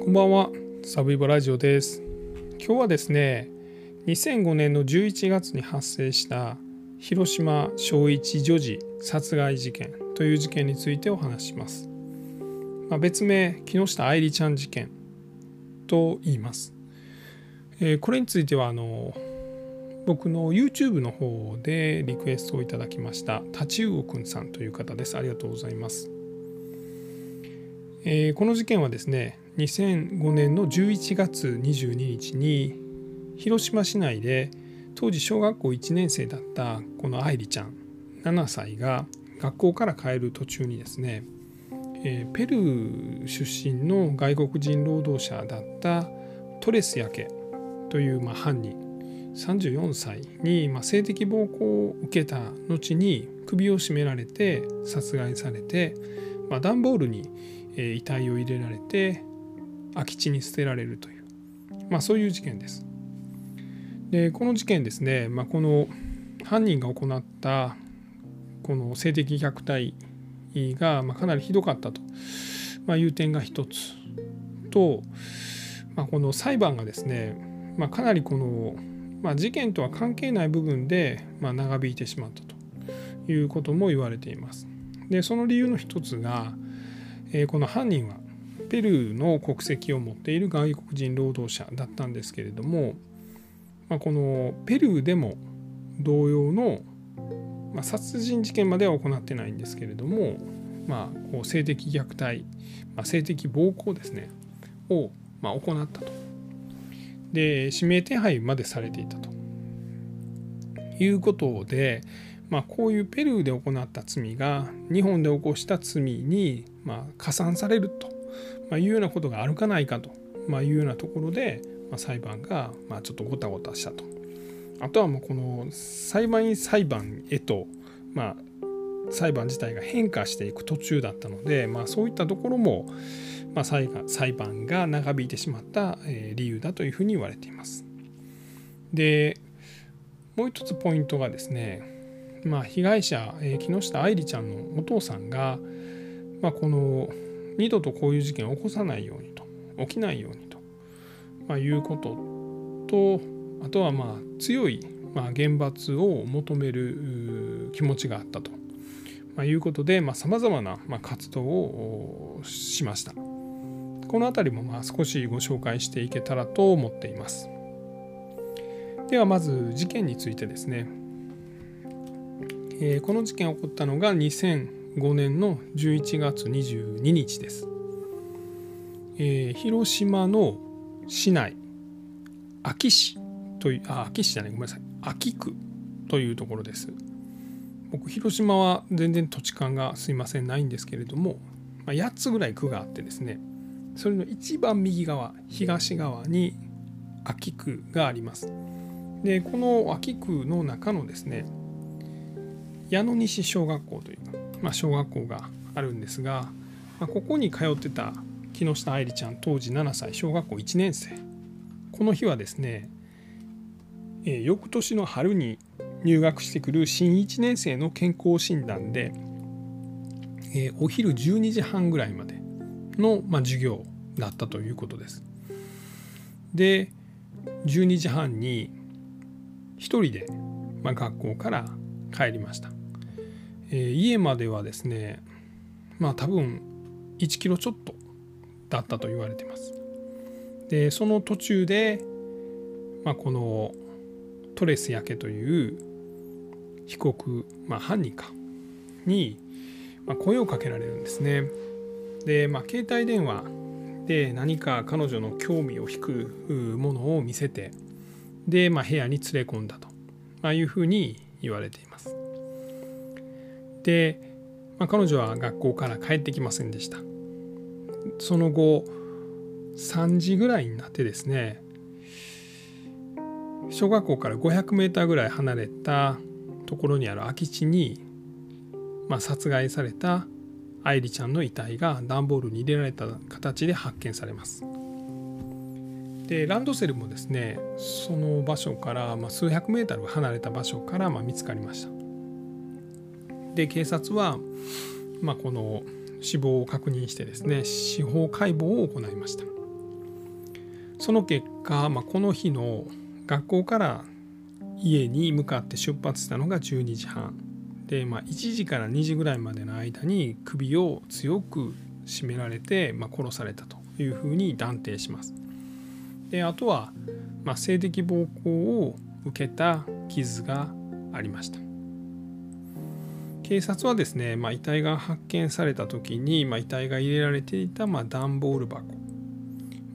こんばんは、サブイボラジオです。今日はですね、2005年の11月に発生した広島小一女児殺害事件という事件についてお話します。まあ、別名、木下愛理ちゃん事件と言います。えーこれについてはあの僕の YouTube の方でリクエストをいただきましたタチウオくんさんという方です。ありがとうございます。えーこの事件はですね2005年の11月22日に広島市内で当時小学校1年生だったこの愛梨ちゃん7歳が学校から帰る途中にですね、えペルー出身の外国人労働者だったトレスヤケというま犯人34歳にま性的暴行を受けた後に首を絞められて殺害されて、ま、段ボールに遺体を入れられて空き地に捨てられるという、まあ、そういう事件です。でこの事件ですね、まあ、この犯人が行ったこの性的虐待がまあかなりひどかったと、まあ、いう点が一つ。と、まあ、この裁判がですね、まあ、かなりこの、まあ、事件とは関係ない部分でまあ長引いてしまったと。いうことも言われています。でその理由の一つが、えーこの犯人はペルーの国籍を持っている外国人労働者だったんですけれども、まあ、このペルーでも同様の、まあ、殺人事件までは行ってないんですけれども、まあ、こう性的虐待、まあ、性的暴行ですねを、まあ、行ったと。で指名手配までされていたということで、まあ、こういうペルーで行った罪が日本で起こした罪にまあ加算されるとまいうようなことがあるかないかとまいうようなところでま裁判がまちょっとごたごたしたと。あとはもうこの裁判員裁判へとま裁判自体が変化していく途中だったので、ま、そういったところも、ま、裁判が長引いてしまった理由だというふうに言われています。でもう一つポイントがですね、まあ、被害者、え木下愛梨ちゃんのお父さんが、まあ、この二度とこういう事件を起こさないようにと起きないようにと、まあ、いうこととあとはまあ強い、まあ、厳罰を求める気持ちがあったと、まあ、いうことでさまざ、まな、まあ、活動をしました。この辺りもまあ少しご紹介していけたらと思っています。ではまず事件についてですね。えーこの事件が起こったのが2005年の11月22日です。えー広島の市内安芸市というあ安芸市じゃないごめんなさい安芸区というところです。僕広島は全然土地勘がすいませんないんですけれども、まあ、8つぐらい区があってですねそれの一番右側東側に安芸区があります。でこの安芸区の中のですね矢野西小学校という、まあ、小学校があるんですが、まあ、ここに通ってた木下愛理ちゃん当時7歳小学校1年生この日はですね、えー翌年の春に入学してくる新1年生の健康診断で、えーお昼12時半ぐらいまでの、まあ、授業だったということです。で12時半に一人で、まあ、学校から帰りました。えー家まではですねまあ多分1キロちょっとだったと言われてます。でその途中で、まあ、このトレスヤケという被告、まあ、犯人かに、ま、声をかけられるんですね。で、まあ、携帯電話で何か彼女の興味を引くものを見せてで、まあ、部屋に連れ込んだと、まあ、いうふうに言われています。で、まあ、彼女は学校から帰ってきませんでした。その後3時ぐらいになってですね小学校から500メーターぐらい離れたところにある空き地に、まあ、殺害された愛梨ちゃんの遺体が段ボールに入れられた形で発見されます。でランドセルもですねその場所から、まあ、数百メートル離れた場所から、まあ、見つかりました。で警察は、まあ、この死亡を確認してですね司法解剖を行いました。その結果、まあ、この日の学校から家に向かって出発したのが12時半で、まあ、1時から2時ぐらいまでの間に首を強く絞められて、まあ、殺されたというふうに断定します。であとは、ま、性的暴行を受けた傷がありました。警察はですね、まあ、遺体が発見された時に、まあ、遺体が入れられていた、まあ、段ボール箱、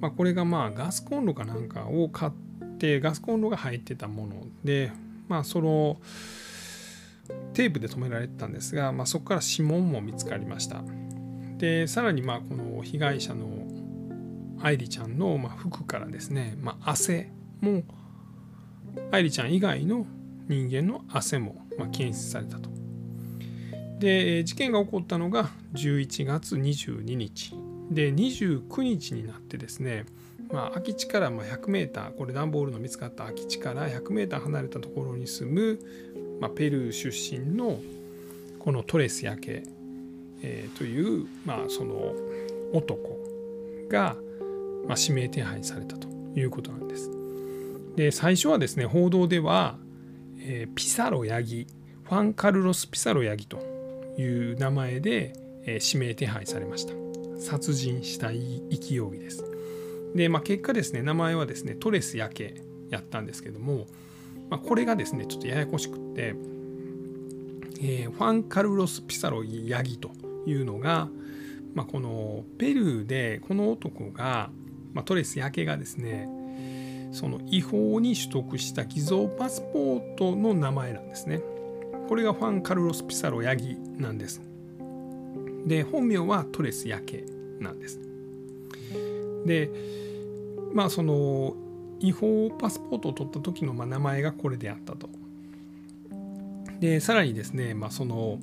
まあ、これがまあガスコンロかなんかを買ってガスコンロが入ってたもので、まあ、そのテープで留められてたんですが、まあ、そこから指紋も見つかりました。でさらにまあこの被害者の愛梨ちゃんのま服からですね、まあ、汗も愛梨ちゃん以外の人間の汗もま検出されたと。で事件が起こったのが11月22日で29日になってですねまあ、空き地から 100m これ段ボールの見つかった空き地から 100m 離れたところに住む、まあ、ペルー出身のこのトレスヤケ、えー、という、まあ、その男が、まあ、指名手配されたということなんです。で最初はですね報道では、えー、ピサロヤギファン・カルロス・ピサロヤギという名前で、えー、指名手配されました殺人したい勢いですで、まあ、結果ですね名前はですねトレスヤケやったんですけども、まあ、これがですねちょっとややこしくって、えー、ファン・カルロス・ピサロヤギというのが、まあ、このペルーでこの男が、まあ、トレスヤケがですねその違法に取得した偽造パスポートの名前なんですね。これがファン・カルロス・ピサロ・ヤギなんです。で本名はトレス・ヤケなんです。でまあその違法パスポートを取った時のま名前がこれであったと。でさらにですね、まあ、その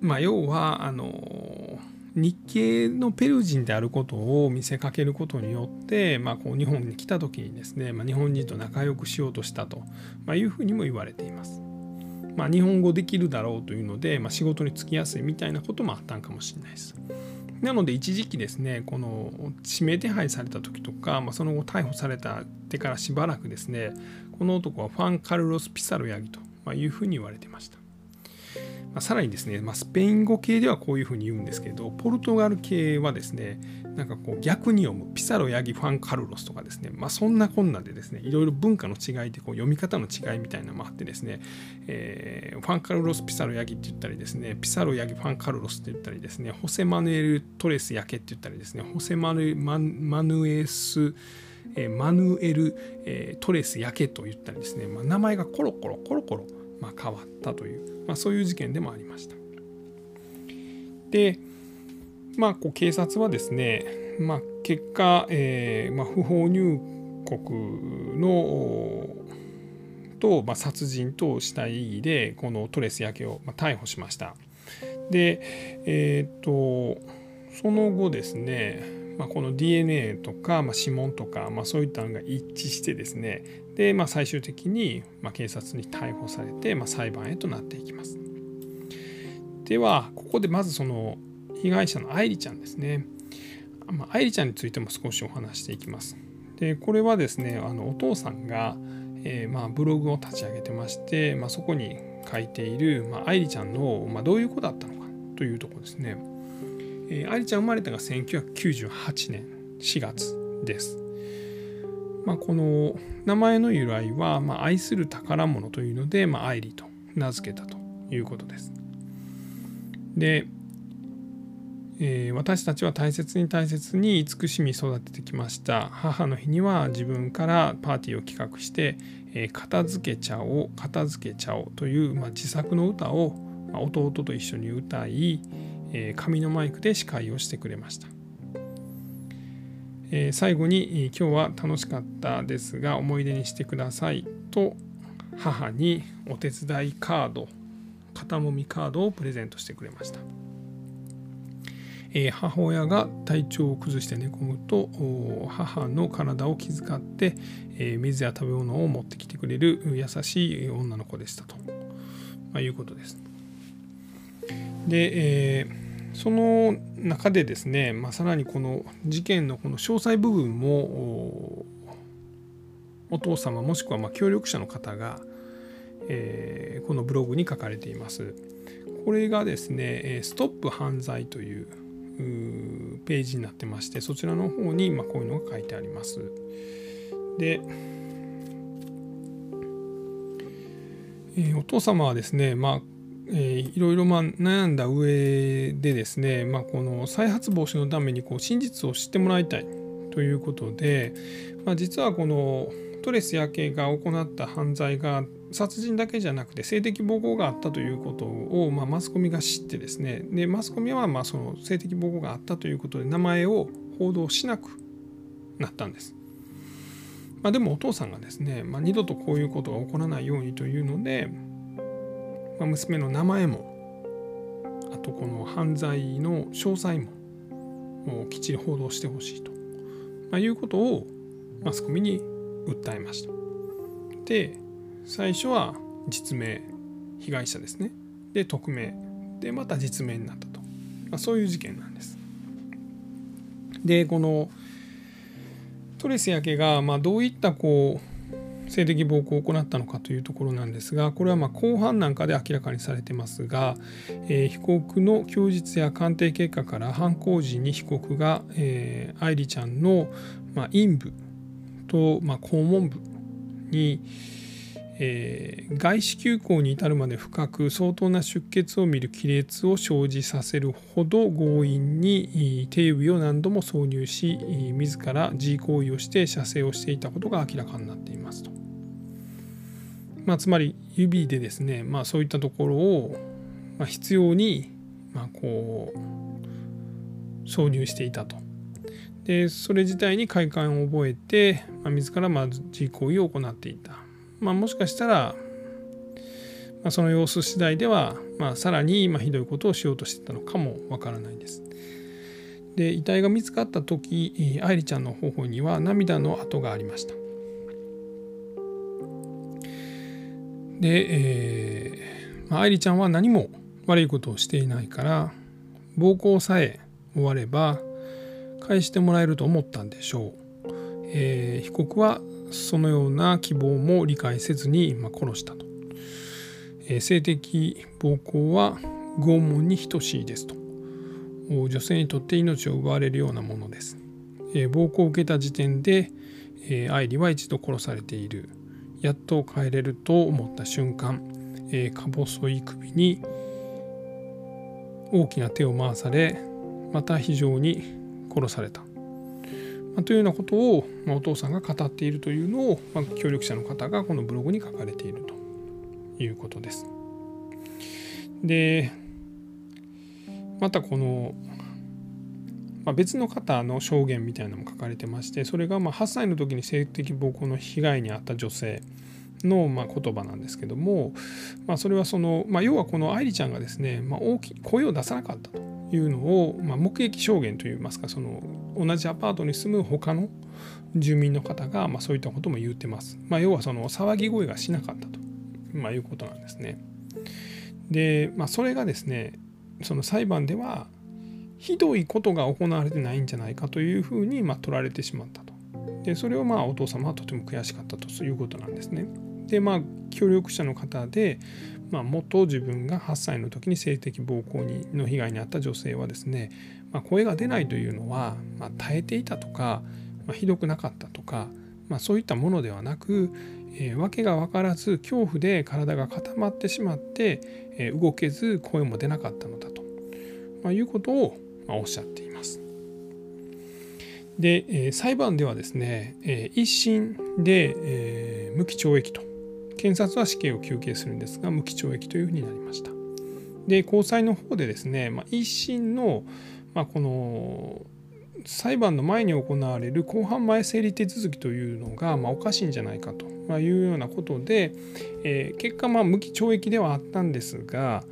まあ要はあの日系のペルー人であることを見せかけることによって、まあ、こう日本に来た時にですね、まあ、日本人と仲良くしようとしたと、まあいうふうにも言われています。まあ、日本語できるだろうというので、まあ、仕事に就きやすいみたいなこともあったんかもしれないです。なので一時期ですねこの指名手配された時とか、まあ、その後逮捕されたってからしばらくですねこの男はファン・カルロス・ピサロヤギというふうに言われてました。まあ、さらにですね、まあ、スペイン語系ではこういうふうに言うんですけどポルトガル系はですねなんかこう逆に読むピサロヤギファンカルロスとかですね、まあ、そんなこんなでですねいろいろ文化の違いでこう読み方の違いみたいなのもあってですね、えー、ファンカルロスピサロヤギって言ったりですねピサロヤギファンカルロスって言ったりですねホセマヌエルトレスヤケって言ったりですねホセマヌママヌエスえマヌエル、えー、トレスヤケと言ったりですね、まあ、名前がコロコロコロコロまあ、変わったという、まあ、そういう事件でもありました。で、まあ、こう警察はですね、まあ、結果、えーまあ、不法入国のと、まあ、殺人と死体遺棄でこのトレス焼けを、まあ、逮捕しました。で、えっ、ー、とその後ですねまあ、この DNA とか、まあ、指紋とか、まあ、そういったのが一致してですねで、まあ、最終的に、まあ、警察に逮捕されて、まあ、裁判へとなっていきますではここでまずその被害者の愛梨ちゃんですね、まあ、愛梨ちゃんについても少しお話していきますでこれはですねあのお父さんが、えー、まあブログを立ち上げてまして、まあ、そこに書いている、ま、愛梨ちゃんの、ま、どういう子だったのかというところですねえー、愛梨ちゃん生まれたのが1998年4月です。まあ、この名前の由来は、ま、愛する宝物というので、ま、愛梨と名付けたということです。で、えー、私たちは大切に大切に慈しみ育ててきました。母の日には自分からパーティーを企画して、えー、片付けちゃおう片付けちゃおうという、まあ、自作の歌を、まあ、弟と一緒に歌い、え紙のマイクで司会をしてくれました。え最後に今日は楽しかったですが思い出にしてください。と母にお手伝いカード肩もみカードをプレゼントしてくれました、え母親が体調を崩して寝込むと母の体を気遣って、え水や食べ物を持ってきてくれる優しい女の子でしたと、まあ、いうことですで、えーその中でですね、まあ、さらにこの事件のこの詳細部分もお父様もしくはま協力者の方が、えー、このブログに書かれています。これがですね「ストップ犯罪」というページになってましてそちらの方にまこういうのが書いてあります。で、え、お父様はですね、まあえー、いろいろま悩んだ上でですね、まあ、この再発防止のためにこう真実を知ってもらいたいということで、まあ、実はこのストレス・ヤケが行った犯罪が殺人だけじゃなくて性的暴行があったということを、まあ、マスコミが知ってですねでマスコミはまあその性的暴行があったということで名前を報道しなくなったんです。まあ、でもお父さんがですね、まあ、二度とこういうことが起こらないようにというので、まあ、娘の名前もあとこの犯罪の詳細ももうきっちり報道してほしいと、まあ、いうことをマスコミに訴えました。で最初は実名被害者ですねで匿名でまた実名になったと、まあ、そういう事件なんです。でこのトレスヤ家がまあどういったこう性的暴行を行ったのかというところなんですがこれはまあ後半なんかで明らかにされてますが、えー、被告の供述や鑑定結果から犯行時に被告が、えー、愛梨ちゃんの、ま、陰部と、まあ、肛門部に、えー、外視球口に至るまで深く相当な出血を見る亀裂を生じさせるほど強引に手指を何度も挿入し自ら自行為をして射精をしていたことが明らかになっていますと。まあ、つまり指でですね、まあ、そういったところを、まあ、必要に、ま、こう挿入していたと。でそれ自体に快感を覚えて、まあ、自らまず自行為を行っていた。まあ、もしかしたら、まあ、その様子次第では、まあ、さらにまひどいことをしようとしてたのかもわからないです。で遺体が見つかった時愛梨ちゃんの頬には涙の跡がありました。で、えーまあ、愛梨ちゃんは何も悪いことをしていないから暴行さえ終われば返してもらえると思ったんでしょう。えー、被告はそのような希望も理解せずに、ま殺したと、え性的暴行は拷問に等しいですと。女性にとって命を奪われるようなものです、え暴行を受けた時点で、え愛梨は一度殺されている。やっと帰れると思った瞬間、えか細い首に大きな手を回されまた非常に殺された。まというようなことを、まお父さんが語っているというのを、ま協力者の方がこのブログに書かれていると。いうことです。でまたこの、ま、別の方の証言みたいなのも書かれてましてそれがま8歳の時に性的暴行の被害に遭った女性のま言葉なんですけども、まあ、それはその、まあ、要はこの愛梨ちゃんがですね、まあ、大きい声を出さなかったと。いうのを、ま目撃証言といいますかその同じアパートに住む他の住民の方が、まそういったことも言ってます。ま要はその騒ぎ声がしなかったと、まいうことなんですね。で、まあ、それがですねその裁判ではひどいことが行われてないんじゃないかというふうに、ま取られてしまったと。でそれをまあお父様はとても悔しかったということなんですね。でまあ協力者の方で、まあ、元自分が8歳の時に性的暴行にの被害に遭った女性はですね、まあ、声が出ないというのは、まあ、耐えていたとか、まあ、ひどくなかったとか、まあ、そういったものではなく、えー、訳が分からず恐怖で体が固まってしまって、えー、動けず声も出なかったのだと、まあ、いうことを、まあ、おっしゃっています。で、えー、裁判ではですね、えー、一審で、えー、無期懲役と検察は死刑を求刑するんですが無期懲役というふうになりました。で高裁の方でですね、まあ、一審の、まあ、この裁判の前に行われる公判前整理手続きというのが、まあ、おかしいんじゃないかというようなことで、えー、結果まあ無期懲役ではあったんですが、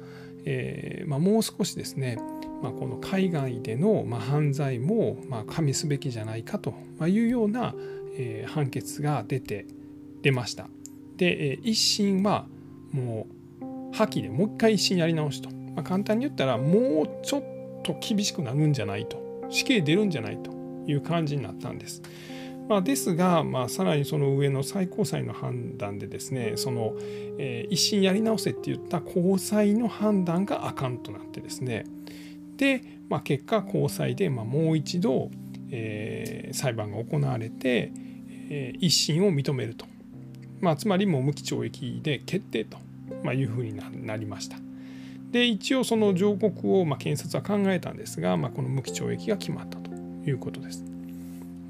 えーまあ、もう少しですね、まあ、この海外での、まあ、犯罪も、まあ、加味すべきじゃないかというような、えー、判決が出て出ました。で一審はもう破棄でもう一回一審やり直しと、まあ、簡単に言ったらもうちょっと厳しくなるんじゃないと。死刑出るんじゃないという感じになったんです。まあ、ですが、まあ、さらにその上の最高裁の判断でですねその、えー、一審やり直せって言った高裁の判断があかんとなってですね。で、まあ、結果高裁で、まあ、もう一度、えー、裁判が行われて、えー、一審を認めると、まあ、つまりもう無期懲役で決定と、まあ、いうふうになりました。で一応その上告をま検察は考えたんですが、まあ、この無期懲役が決まったということです。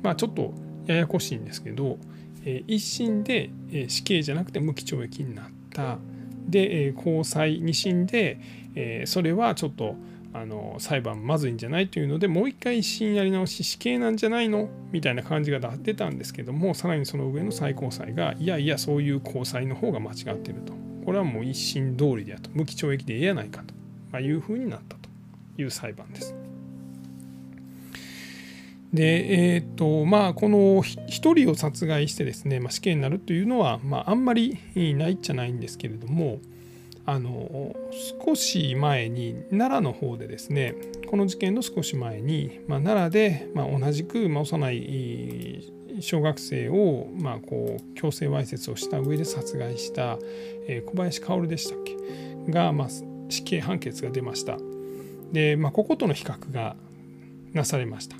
まあ、ちょっとややこしいんですけど、えー、一審で、え、死刑じゃなくて無期懲役になったで、えー、高裁二審で、え、それはちょっとあの裁判まずいんじゃないというのでもう一回一審やり直し死刑なんじゃないの？みたいな感じが出たんですけどもさらにその上の最高裁がいやいやそういう高裁の方が間違ってると。これはもう一審通りであと無期懲役でええやないかと、まいうふうになったという裁判です。でえーとまあ、この1人を殺害してですね、まあ、死刑になるというのは、まあ、あんまりないっちゃないんですけれどもあの少し前に奈良の方でですねこの事件の少し前に、まあ、奈良で、まあ、同じく、まあ、幼い小学生を、まあ、こう強制わいせつをした上で殺害した、えー、小林薫でしたっけ？が、まあ、死刑判決が出ました。で、まあ、こことの比較がなされました。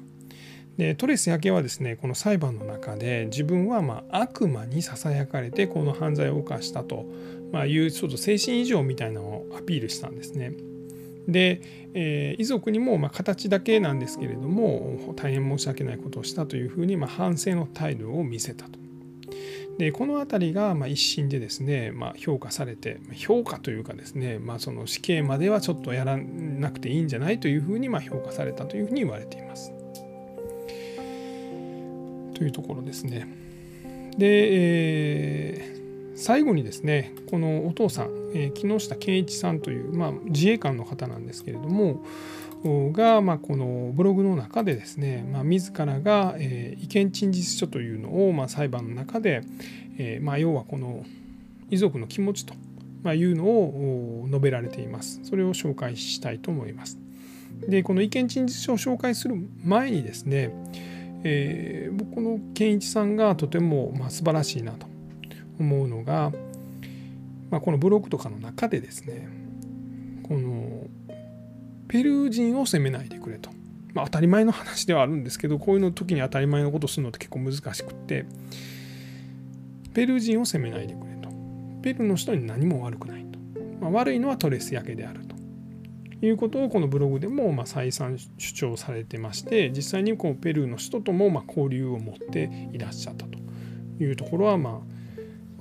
でトレス・ヤケはですねこの裁判の中で自分はまあ悪魔にささやかれてこの犯罪を犯したと、まあ、いうちょっと精神異常みたいなのをアピールしたんですね。で、えー、遺族にもま形だけなんですけれども大変申し訳ないことをしたというふうにま反省の態度を見せたと。でこの辺りがま一審でですね、まあ、評価されて評価というかですね、まあ、その死刑まではちょっとやらなくていいんじゃないというふうにま評価されたというふうに言われています。というところですね。で、えー最後にですねこのお父さん、えー、木下健一さんという、まあ、自衛官の方なんですけれどもが、まあ、このブログの中でですね、まあ、自らが、えー、意見陳述書というのを、まあ、裁判の中で、えーまあ、要はこの遺族の気持ちというのを述べられています。それを紹介したいと思います。でこの意見陳述書を紹介する前にですね、えー、僕の健一さんがとても、まあ、素晴らしいなと思うのが、まあ、このブログとかの中でですねこのペルー人を責めないでくれと、まあ、当たり前の話ではあるんですけどこういうの時に当たり前のことするのって結構難しくってペルー人を責めないでくれと。ペルーの人に何も悪くないと、まあ、悪いのはトレス焼けであると。いうことをこのブログでもま再三主張されてまして実際にこうペルーの人ともま交流を持っていらっしゃったと。いうところはまあ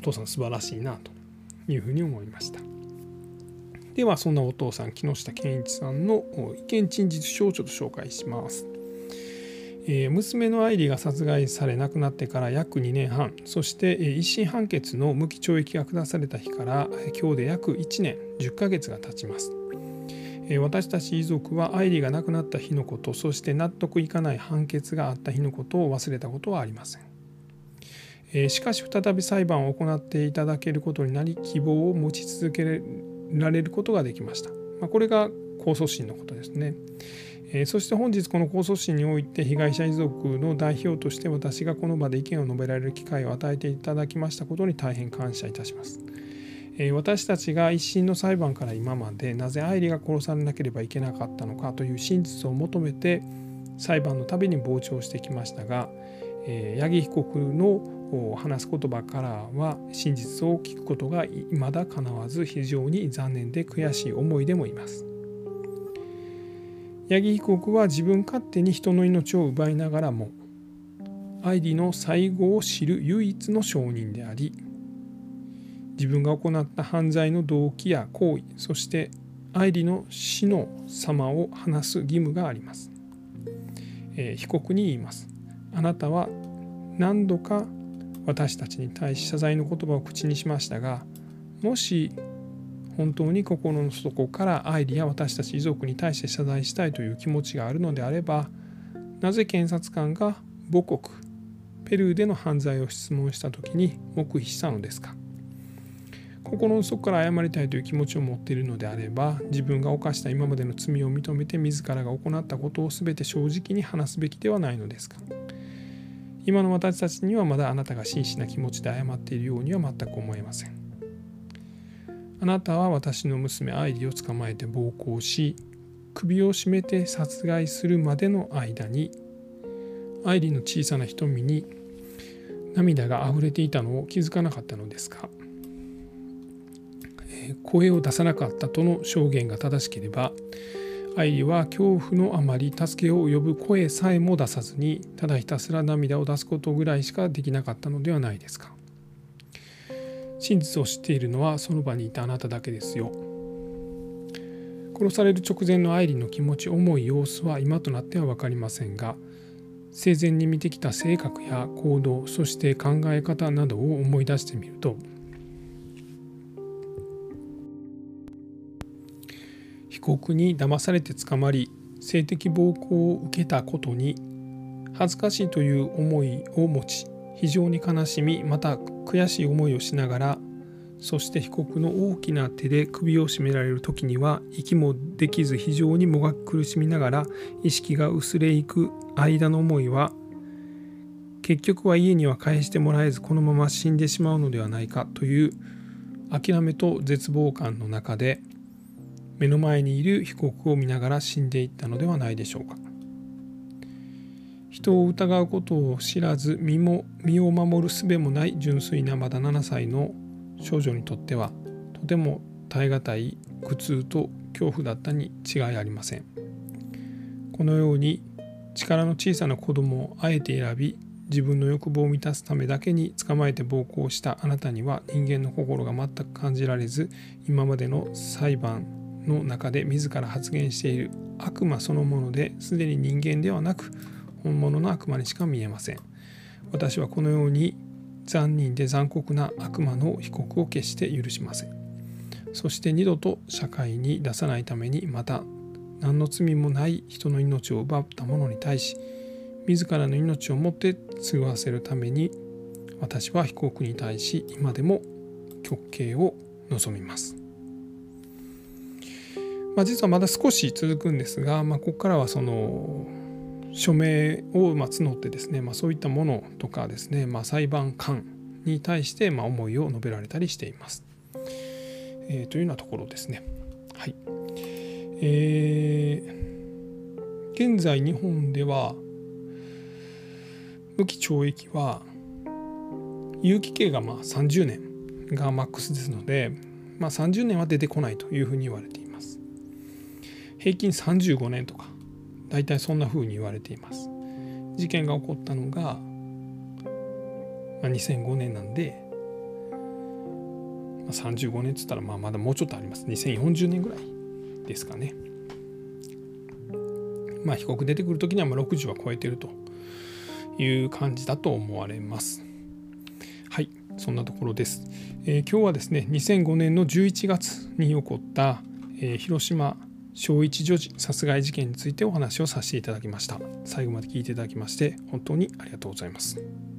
父さん素晴らしいなというふうに思いました。ではそんなお父さん木下健一さんの意見陳述書をちょっと紹介します。え娘の愛梨が殺害され亡くなってから約2年半。そして一審判決の無期懲役が下された日から今日で約1年。10ヶ月が経ちます。私たち遺族は愛梨が亡くなった日のことそして納得いかない判決があった日のことを忘れたことはありません。えしかし再び裁判を行っていただけることになり希望を持ち続けられることができました。ま、これが控訴審のことですね。えそして本日この控訴審において被害者遺族の代表として私がこの場で意見を述べられる機会を与えていただきましたことに大変感謝いたします。私たちが一審の裁判から今までなぜ愛梨が殺されなければいけなかったのかという真実を求めて裁判のたびに傍聴してきましたが、八木被告の話す言葉からは真実を聞くことが未だかなわず非常に残念で悔しい思いでもいます。八木被告は自分勝手に人の命を奪いながらも愛梨の最後を知る唯一の証人であり自分が行った犯罪の動機や行為そして愛梨の死の様を話す義務があります。えー、被告に言います。あなたは何度か私たちに対し謝罪の言葉を口にしましたがもし本当に心の底から愛理や私たち遺族に対して謝罪したいという気持ちがあるのであればなぜ検察官が母国ペルーでの犯罪を質問した時に黙秘したのですか？心の底から謝りたいという気持ちを持っているのであれば自分が犯した今までの罪を認めて自らが行ったことを全て正直に話すべきではないのですか？今の私たちにはまだあなたが真摯な気持ちで謝っているようには全く思えません。あなたは私の娘アイリを捕まえて暴行し首を絞めて殺害するまでの間にアイリの小さな瞳に涙があふれていたのを気づかなかったのですか。声を出さなかったとの証言が正しければ愛理は恐怖のあまり助けを呼ぶ声さえも出さずにただひたすら涙を出すことぐらいしかできなかったのではないですか。真実を知っているのはその場にいたあなただけですよ。殺される直前の愛理の気持ち重い様子は今となっては分かりませんが生前に見てきた性格や行動そして考え方などを思い出してみると告に騙されて捕まり性的暴行を受けたことに恥ずかしいという思いを持ち非常に悲しみまた悔しい思いをしながらそして被告の大きな手で首を絞められる時には息もできず非常にもがき苦しみながら意識が薄れいく間の思いは結局は家には返してもらえずこのまま死んでしまうのではないかという諦めと絶望感の中で目の前にいる被告を見ながら死んでいったのではないでしょうか。人を疑うことを知らず身も身を守る術もない純粋なまだ7歳の少女にとってはとても耐え難い苦痛と恐怖だったに違いありません。このように力の小さな子供をあえて選び自分の欲望を満たすためだけに捕まえて暴行したあなたには人間の心が全く感じられず今までの裁判の中で自ら発言している。悪魔そのものですでに人間ではなく本物の悪魔にしか見えません。私はこのように残忍で残酷な悪魔の被告を決して許しません。そして二度と社会に出さないためにまた何の罪もない人の命を奪った者に対し自らの命をもって継がせるために私は被告に対し今でも極刑を望みます。まあ、実はまだ少し続くんですが、まあ、ここからはその署名をま募ってですね、まあ、そういったものとかですね、まあ、裁判官に対してま思いを述べられたりしています。えー、というようなところですね。はい。えー、現在日本では無期懲役は有期刑がまあ30年がマックスですので、まあ、30年は出てこないというふうに言われています。平均35年とか大体そんな風に言われています。事件が起こったのが、まあ、2005年なんで、まあ、35年っつったらまあまだもうちょっとあります。2040年ぐらいですかね。まあ被告出てくる時にはまあ60は超えてるという感じだと思われます。はいそんなところです、えー、今日はですね2005年の11月に起こった、えー、広島小一女児殺害事件についてお話をさせていただきました。最後まで聞いていただきまして本当にありがとうございます。